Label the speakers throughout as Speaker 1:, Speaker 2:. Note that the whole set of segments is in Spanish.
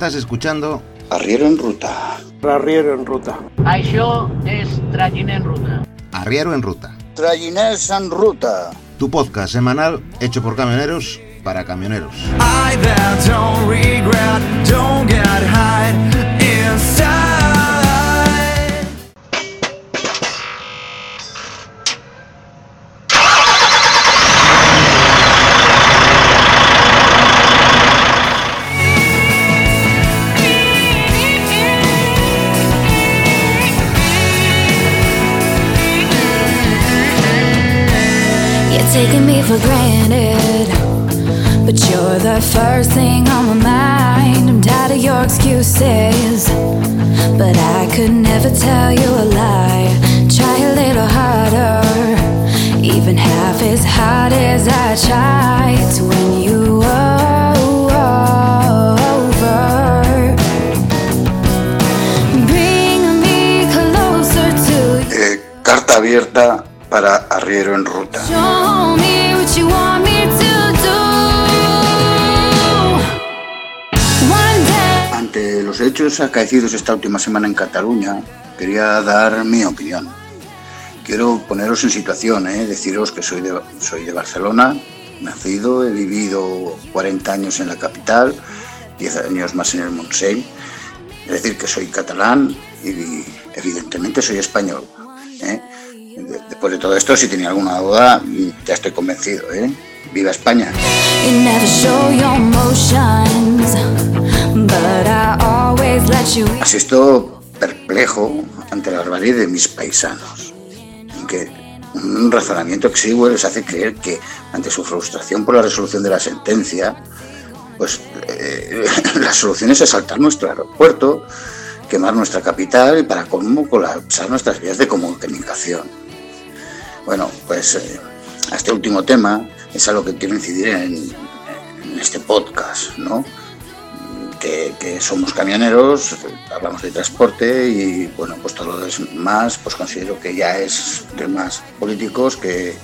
Speaker 1: Estás escuchando
Speaker 2: Arriero en Ruta.
Speaker 3: Arriero en Ruta.
Speaker 4: Això és Tragin en Ruta.
Speaker 1: Arriero en Ruta,
Speaker 2: Trayiners en Ruta.
Speaker 1: tu podcast semanal hecho por camioneros para camioneros.
Speaker 5: I that don't regret, don't get hide
Speaker 6: taking me for granted. But you're the first thing on my mind. I'm tired of your excuses. But I could never tell you a lie. Try a little harder. Even half as hard as I tried win you over. Bring me closer to you.
Speaker 2: Eh, carta abierta para Arriero en Ruta. Ante los hechos acaecidos esta última semana en Cataluña, quería dar mi opinión. Quiero poneros en situación, ¿eh? deciros que soy de, soy de Barcelona, nacido, he vivido 40 años en la capital, 10 años más en el Montseny, es decir, que soy catalán y evidentemente soy español. ¿eh? De- Después de todo esto, si tenía alguna duda, ya estoy convencido. ¿eh? ¡Viva España! Asisto perplejo ante la barbarie de mis paisanos, que un razonamiento exiguo les hace creer que ante su frustración por la resolución de la sentencia, pues eh, la solución es asaltar nuestro aeropuerto, quemar nuestra capital y para colmo colapsar nuestras vías de comunicación. Bueno, pues eh, a este último tema es a lo que quiero incidir en, este podcast, ¿no? que, que somos camioneros, hablamos de transporte y bueno, pues todo lo demás, pues considero que ya es temas políticos que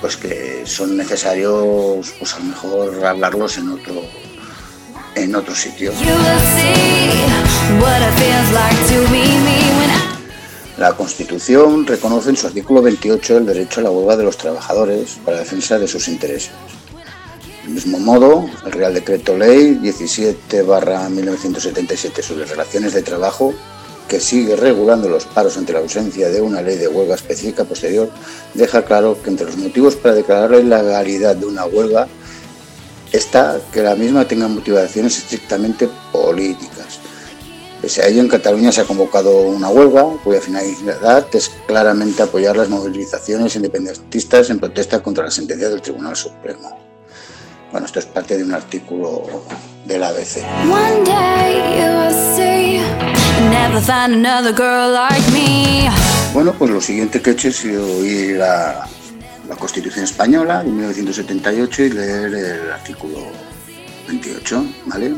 Speaker 2: pues que son necesarios pues a lo mejor hablarlos en otro en otro sitio. La Constitución reconoce en su artículo 28 el derecho a la huelga de los trabajadores para defensa de sus intereses. Del mismo modo, el Real Decreto Ley 17-1977 sobre relaciones de trabajo, que sigue regulando los paros ante la ausencia de una ley de huelga específica posterior, deja claro que entre los motivos para declarar la ilegalidad de una huelga está que la misma tenga motivaciones estrictamente políticas. Pese a ello, en Cataluña se ha convocado una huelga cuya finalidad es claramente apoyar las movilizaciones independentistas en protesta contra la sentencia del Tribunal Supremo. Bueno, esto es parte de un artículo del ABC. Bueno, pues lo siguiente que he hecho ha sido ir a la Constitución Española de 1978 y leer el artículo 28, ¿vale?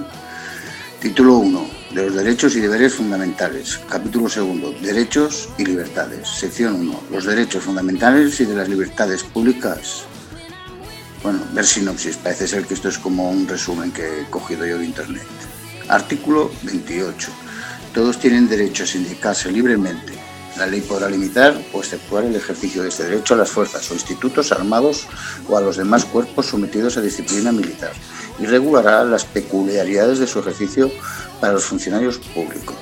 Speaker 2: Título 1, de los derechos y deberes fundamentales. Capítulo 2, derechos y libertades. Sección 1, los derechos fundamentales y de las libertades públicas. Bueno, ver sinopsis, parece ser que esto es como un resumen que he cogido yo de internet. Artículo 28. Todos tienen derecho a sindicarse libremente. La ley podrá limitar o exceptuar el ejercicio de este derecho a las fuerzas o institutos armados o a los demás cuerpos sometidos a disciplina militar y regulará las peculiaridades de su ejercicio para los funcionarios públicos.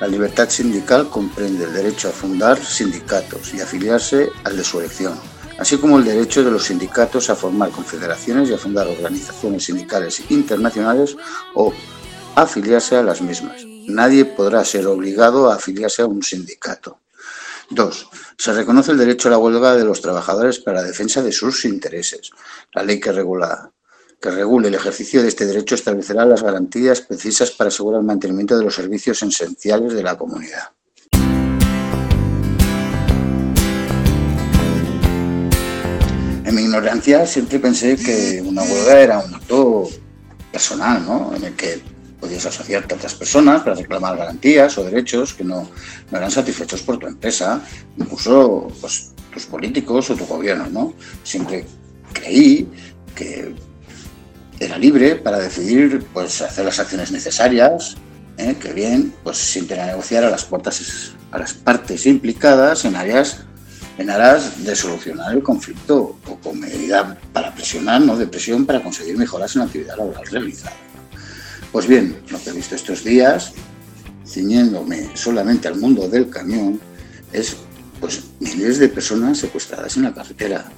Speaker 2: La libertad sindical comprende el derecho a fundar sindicatos y afiliarse al de su elección, así como el derecho de los sindicatos a formar confederaciones y a fundar organizaciones sindicales internacionales o afiliarse a las mismas. Nadie podrá ser obligado a afiliarse a un sindicato. 2. Se reconoce el derecho a la huelga de los trabajadores para la defensa de sus intereses. La ley que regula que regule el ejercicio de este derecho establecerá las garantías precisas para asegurar el mantenimiento de los servicios esenciales de la comunidad. En mi ignorancia siempre pensé que una huelga era un acto personal, ¿no? En el que podías asociarte a otras personas para reclamar garantías o derechos que no, no eran satisfechos por tu empresa, incluso pues, tus políticos o tu gobierno, ¿no? Siempre creí que era libre para decidir pues, hacer las acciones necesarias, ¿eh? que bien, pues sin tener que negociar a las, puertas, a las partes implicadas en áreas en aras de solucionar el conflicto o con medida para presionar, no de presión, para conseguir mejoras en la actividad laboral realizada. Pues bien, lo que he visto estos días, ciñéndome solamente al mundo del camión, es pues miles de personas secuestradas en la carretera,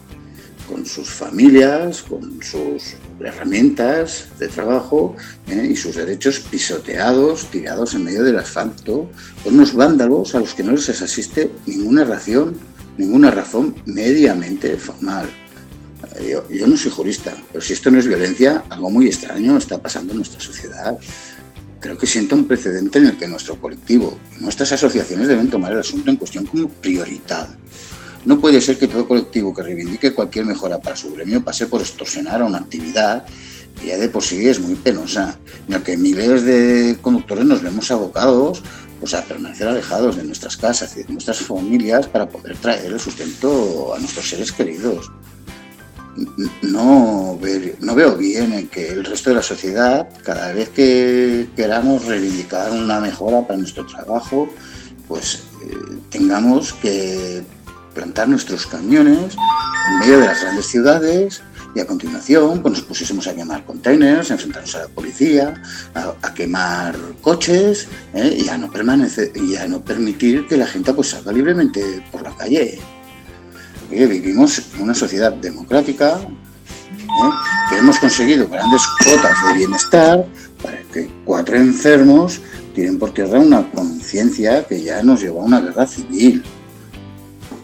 Speaker 2: con sus familias, con sus herramientas de trabajo ¿eh? y sus derechos pisoteados, tirados en medio del asfalto, con unos vándalos a los que no les asiste ninguna razón, ninguna razón mediamente formal. Yo, no soy jurista, pero si esto no es violencia, algo muy extraño está pasando en nuestra sociedad. Creo que sienta un precedente en el que nuestro colectivo nuestras asociaciones deben tomar el asunto en cuestión como prioridad. No puede ser que todo colectivo que reivindique cualquier mejora para su gremio pase por extorsionar a una actividad que ya de por sí es muy penosa, en la que miles de conductores nos vemos abocados pues, a permanecer alejados de nuestras casas y de nuestras familias para poder traer el sustento a nuestros seres queridos. No, ver- no veo bien en que el resto de la sociedad, cada vez que queramos reivindicar una mejora para nuestro trabajo, pues eh, tengamos que plantar nuestros camiones en medio de las grandes ciudades y a continuación pues nos pusiésemos a quemar containers, a enfrentarnos a la policía, a, quemar coches ¿eh? y, a no permanecer, y a no permitir que la gente pues salga libremente por la calle. Vivimos en una sociedad democrática ¿eh? que hemos conseguido grandes cuotas de bienestar para que cuatro enfermos tiren por tierra una conciencia que ya nos llevó a una guerra civil.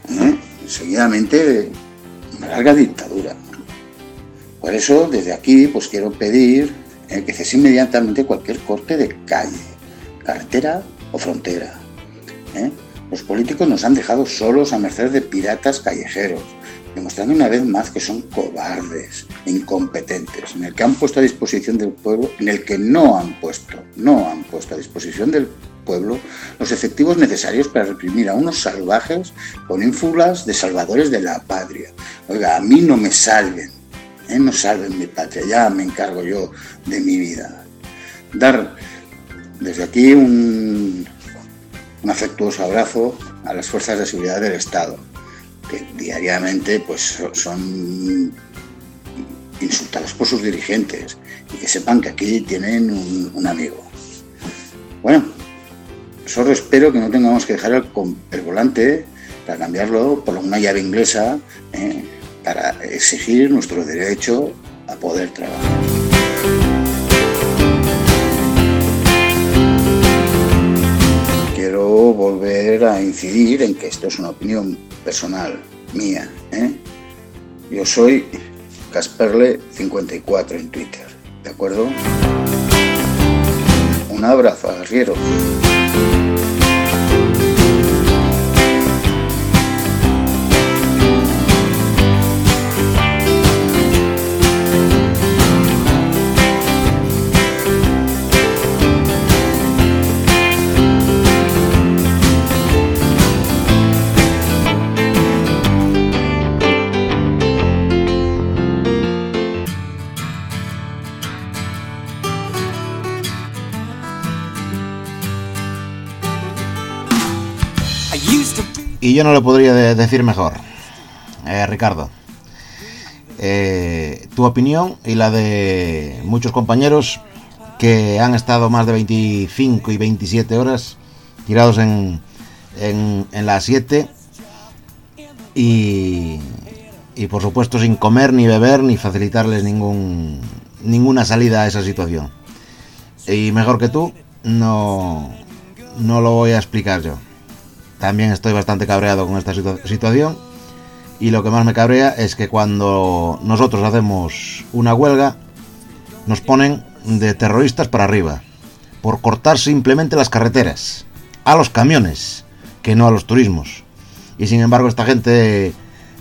Speaker 2: ¿eh? Seguidamente, una larga dictadura. Por eso, desde aquí, pues quiero pedir eh, que cese inmediatamente cualquier corte de calle, carretera o frontera. ¿eh? Los políticos nos han dejado solos a merced de piratas callejeros, demostrando una vez más que son cobardes, incompetentes, en el que han puesto a disposición del pueblo, en el que no han puesto, no han puesto a disposición del pueblo los efectivos necesarios para reprimir a unos salvajes con ínfulas de salvadores de la patria. Oiga, a mí no me salven, ¿eh? no salven mi patria, ya me encargo yo de mi vida. Dar desde aquí un, un afectuoso abrazo a las fuerzas de seguridad del Estado, que diariamente pues, so- son insultados por sus dirigentes y que sepan que aquí tienen un, amigo. Bueno, solo espero que no tengamos que dejar el volante para cambiarlo por una llave inglesa ¿eh? para exigir nuestro derecho a poder trabajar. Volver a incidir en que esto es una opinión personal mía. ¿eh? Yo soy Casperle54 en Twitter, ¿de acuerdo? Un abrazo, arriero.
Speaker 1: Y yo no lo podría de- decir mejor. Eh, Ricardo. Eh, tu opinión y la de muchos compañeros que han estado más de 25 y 27 horas tirados en, en, en la 7 y, y por supuesto sin comer ni beber ni facilitarles ningún, ninguna salida a esa situación. Y mejor que tú, no, no lo voy a explicar yo. También estoy bastante cabreado con esta situa- situación. Y lo que más me cabrea es que cuando nosotros hacemos una huelga, nos ponen de terroristas para arriba. Por cortar simplemente las carreteras. A los camiones, que no a los turismos. Y sin embargo esta gente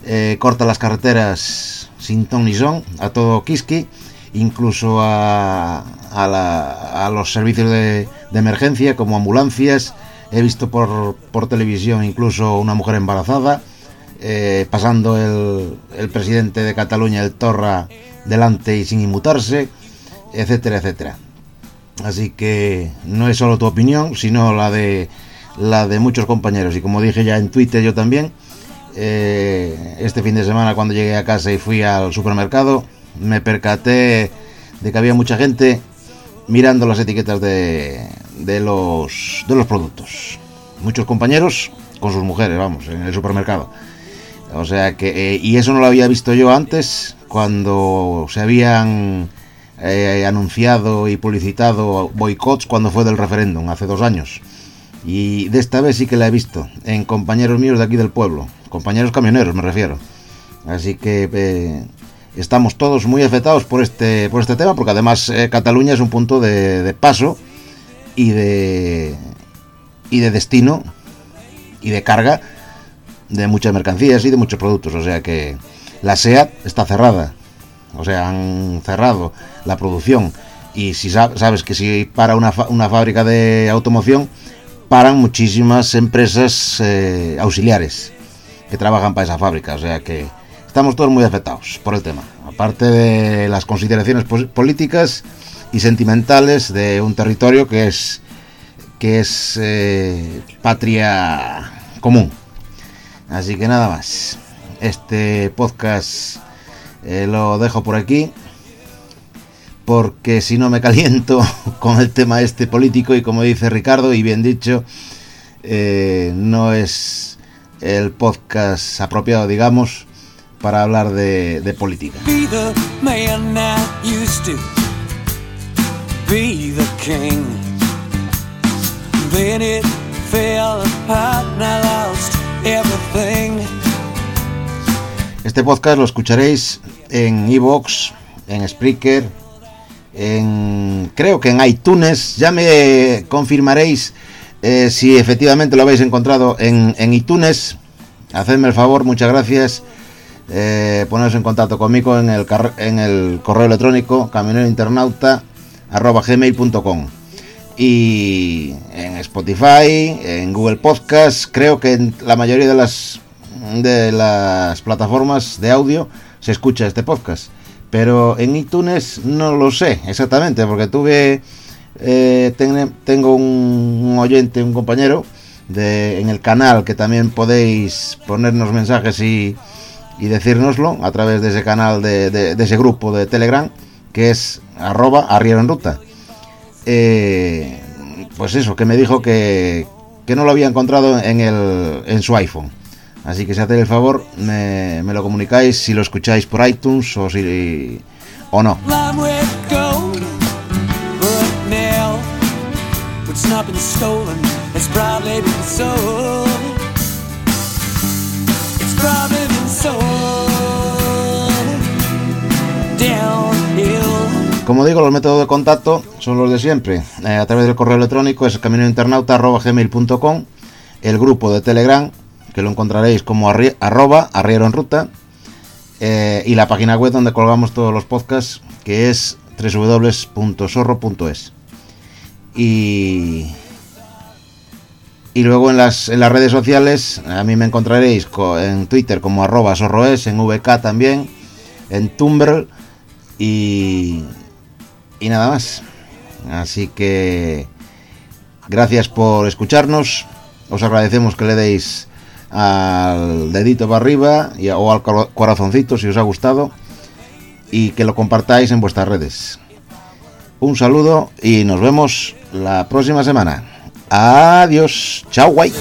Speaker 1: eh, corta las carreteras sin ton ni son, a todo kiski, incluso a, la- a los servicios de emergencia como ambulancias. He visto por, por televisión incluso una mujer embarazada, eh, pasando el, el presidente de Cataluña, el Torra, delante y sin inmutarse. etcétera, etcétera. Así que no es solo tu opinión, sino la de la de muchos compañeros. Y como dije ya en Twitter yo también, eh, este fin de semana cuando llegué a casa y fui al supermercado, me percaté de que había mucha gente mirando las etiquetas de, de, los, de los productos. Muchos compañeros con sus mujeres, vamos, en el supermercado. O sea que, eh, y eso no lo había visto yo antes, cuando se habían eh, anunciado y publicitado boicots cuando fue del referéndum, hace dos años. Y de esta vez sí que la he visto, en compañeros míos de aquí del pueblo, compañeros camioneros me refiero. Así que eh, estamos todos muy afectados por este, por este tema, porque además eh, Cataluña es un punto de, de, paso y de, y de destino y de carga de muchas mercancías y de muchos productos. O sea que la SEAT está cerrada. O sea, han cerrado la producción. Y si sabes que si para una, una fábrica de automoción, paran muchísimas empresas eh, auxiliares que trabajan para esa fábrica. O sea que estamos todos muy afectados por el tema. Aparte de las consideraciones políticas y sentimentales de un territorio que es que es eh, patria común. Así que nada más. Este podcast eh, lo dejo por aquí. Porque si no me caliento con el tema este político y como dice Ricardo y bien dicho, eh, no es el podcast apropiado, digamos, para hablar de, de política. Be the king. Then it fell apart everything. Este podcast lo escucharéis en Evox, en Spreaker, en creo que en iTunes. Ya me confirmaréis eh, si efectivamente lo habéis encontrado en, iTunes. Hacedme el favor, muchas gracias. Eh, poneros en contacto conmigo en el, correo electrónico camionerointernauta.gmail.com y en Spotify, en Google Podcast, creo que en la mayoría de las de las plataformas de audio se escucha este podcast. Pero en iTunes no lo sé exactamente, porque tuve eh, tengo un, oyente, un compañero de, en el canal que también podéis ponernos mensajes y, y decírnoslo a través de ese canal, de, ese grupo de Telegram, que es arroba arriero en ruta. Eh, pues eso, que me dijo que, que no lo había encontrado en, el, en su iPhone. Así que si hacéis el favor, me, me, lo comunicáis si lo escucháis por iTunes o si o no. Como digo, los métodos de contacto son los de siempre. Eh, a través del correo electrónico es caminointernauta.gmail.com El grupo de Telegram, que lo encontraréis como arri arroba arriero en ruta. Eh, y la página web donde colgamos todos los podcasts, que es www.sorro.es. Y, y luego en las, en las redes sociales, a mí me encontraréis en Twitter como arroba sorroes, en VK también, en Tumblr y, y nada más. Así que gracias por escucharnos. Os agradecemos que le deis al dedito para arriba y, o al corazoncito si os ha gustado y que lo compartáis en vuestras redes. Un saludo y nos vemos la próxima semana. Adiós. Chao, guay.